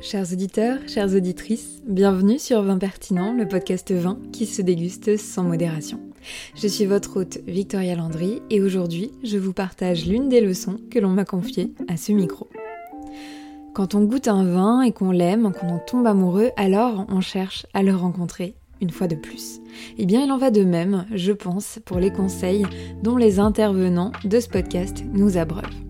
Chers auditeurs, chères auditrices, bienvenue sur Vin Pertinent, le podcast vin qui se déguste sans modération. Je suis votre hôte Victoria Landry et aujourd'hui je vous partage l'une des leçons que l'on m'a confiées à ce micro. Quand on goûte un vin et qu'on l'aime, qu'on en tombe amoureux, alors on cherche à le rencontrer une fois de plus. Eh bien, il en va de même, je pense, pour les conseils dont les intervenants de ce podcast nous abreuvent.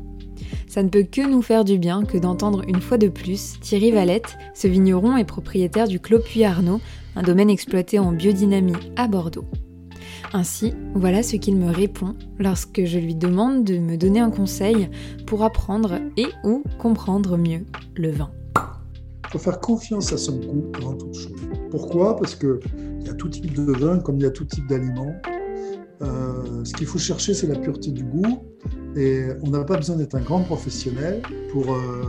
Ça ne peut que nous faire du bien que d'entendre une fois de plus Thierry Valette, ce vigneron et propriétaire du Clos Puy-Arnaud, un domaine exploité en biodynamie à Bordeaux. Ainsi, voilà ce qu'il me répond lorsque je lui demande de me donner un conseil pour apprendre et ou comprendre mieux le vin. Il faut faire confiance à son goût avant toute chose. Pourquoi? Parce qu'il y a tout type de vin comme il y a tout type d'aliments. Euh, ce qu'il faut chercher, c'est la pureté du goût. Et on n'a pas besoin d'être un grand professionnel pour. Euh,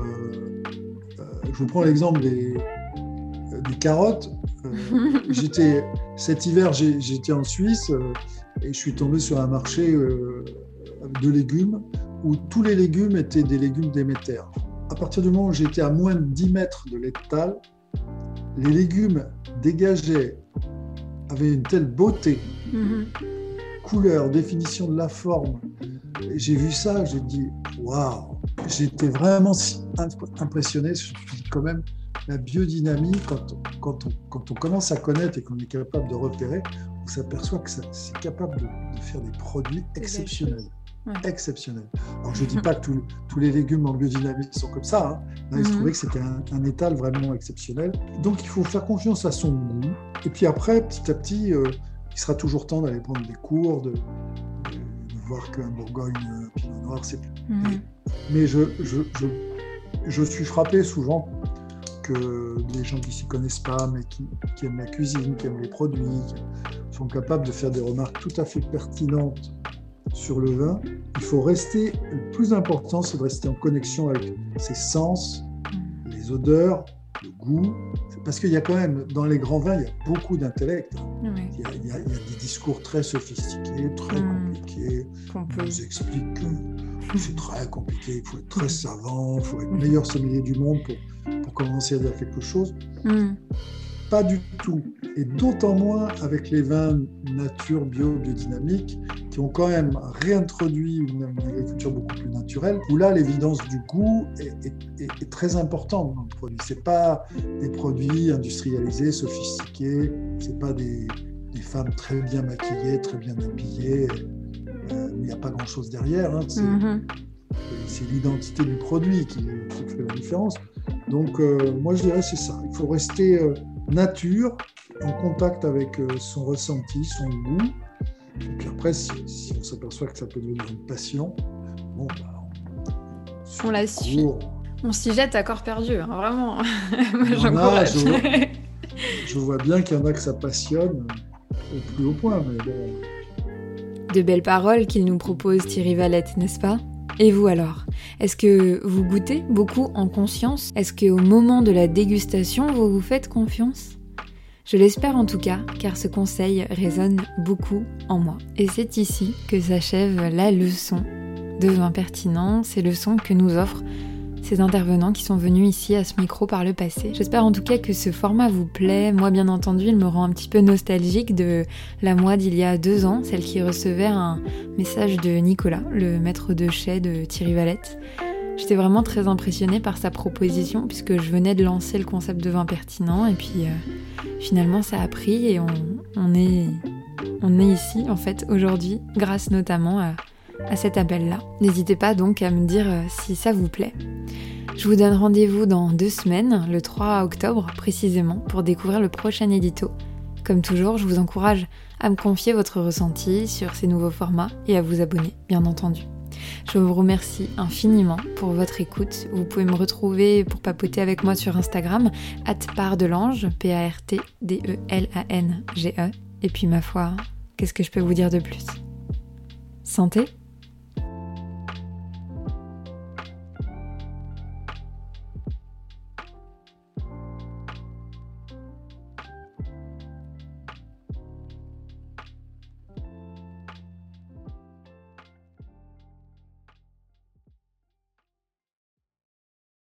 euh, je vous prends l'exemple des, des, carottes. j'étais cet hiver, j'étais en Suisse et je suis tombé sur un marché de légumes où tous les légumes étaient des légumes d'éméter. À partir du moment où j'étais à moins de 10 mètres de l'étal, les légumes dégageaient, avaient une telle beauté. Mm-hmm couleur, définition de la forme. J'ai vu ça, j'ai dit waouh J'étais vraiment impressionné. Je me quand même, la biodynamie, quand, quand, on, quand on commence à connaître et qu'on est capable de repérer, on s'aperçoit que c'est capable de, faire des produits exceptionnels. Exceptionnels. Alors, je ne dis pas que tous les légumes en biodynamie sont comme ça. Hein. Là, il se mhm. trouvait que c'était un, étal vraiment exceptionnel. Donc, il faut faire confiance à son goût. Et puis après, petit à petit, euh, il sera toujours temps d'aller prendre des cours, de, voir qu'un Bourgogne euh, Pinot Noir, c'est plus. Mhm. Mais, je, je, je, suis frappé souvent que les gens qui s'y connaissent pas, mais qui, qui, aiment la cuisine, qui aiment les produits, sont capables de faire des remarques tout à fait pertinentes sur le vin. Il faut rester, le plus important, c'est de rester en connexion avec ses sens, mhm. les odeurs, le goût, parce qu'il y a quand même, dans les grands vins, il y a beaucoup d'intellect. Il, y a des discours très sophistiqués, très hmm. compliqués. On nous explique que c'est très compliqué, il faut être très savant, il faut être le meilleur sommelier du monde pour, pour commencer à dire quelque chose. Hmm. Pas du tout. Et d'autant moins avec les vins nature, bio, biodynamiques, qui ont quand même réintroduit une, agriculture beaucoup plus naturelle, où là, l'évidence du goût est, très importante dans le produit. Ce pas des produits industrialisés, sophistiqués, ce pas des, femmes très bien maquillées, très bien habillées. Euh, il n'y a pas grand-chose derrière. Hein. Mm-hmm. C'est l'identité du produit qui, fait la différence. Donc, euh, moi, je dirais c'est ça. Il faut rester euh, nature, en contact avec euh, son ressenti, son goût. Et puis après, si, on s'aperçoit que ça peut devenir une passion, bon, bah, on, la suit. On s'y jette à corps perdu, hein, vraiment. J'encourage. Je, je, vois bien qu'il y en a que ça passionne au plus haut point, mais bon. De belles paroles qu'il nous propose Thierry Valette, n'est-ce pas? Et vous alors? Est-ce que vous goûtez beaucoup en conscience? Est-ce qu'au moment de la dégustation, vous vous faites confiance? Je l'espère en tout cas, car ce conseil résonne beaucoup en moi. Et c'est ici que s'achève la leçon de vin pertinent, ces leçons que nous offrent ces intervenants qui sont venus ici à ce micro par le passé. J'espère en tout cas que ce format vous plaît. Moi, bien entendu, il me rend un petit peu nostalgique de la moi d'il y a deux ans, celle qui recevait un message de Nicolas, le maître de chais de Thierry Valette. J'étais vraiment très impressionnée par sa proposition puisque je venais de lancer le concept de vin pertinent et puis euh, finalement ça a pris et on, est, on est ici en fait aujourd'hui grâce notamment à, à cet appel-là. N'hésitez pas donc à me dire euh, si ça vous plaît. Je vous donne rendez-vous dans deux semaines, le 3 octobre précisément, pour découvrir le prochain édito. Comme toujours, je vous encourage à me confier votre ressenti sur ces nouveaux formats et à vous abonner, bien entendu. Je vous remercie infiniment pour votre écoute. Vous pouvez me retrouver pour papoter avec moi sur Instagram, pardelange, P-A-R-T-D-E-L-A-N-G-E. Et puis ma foi, qu'est-ce que je peux vous dire de plus? Santé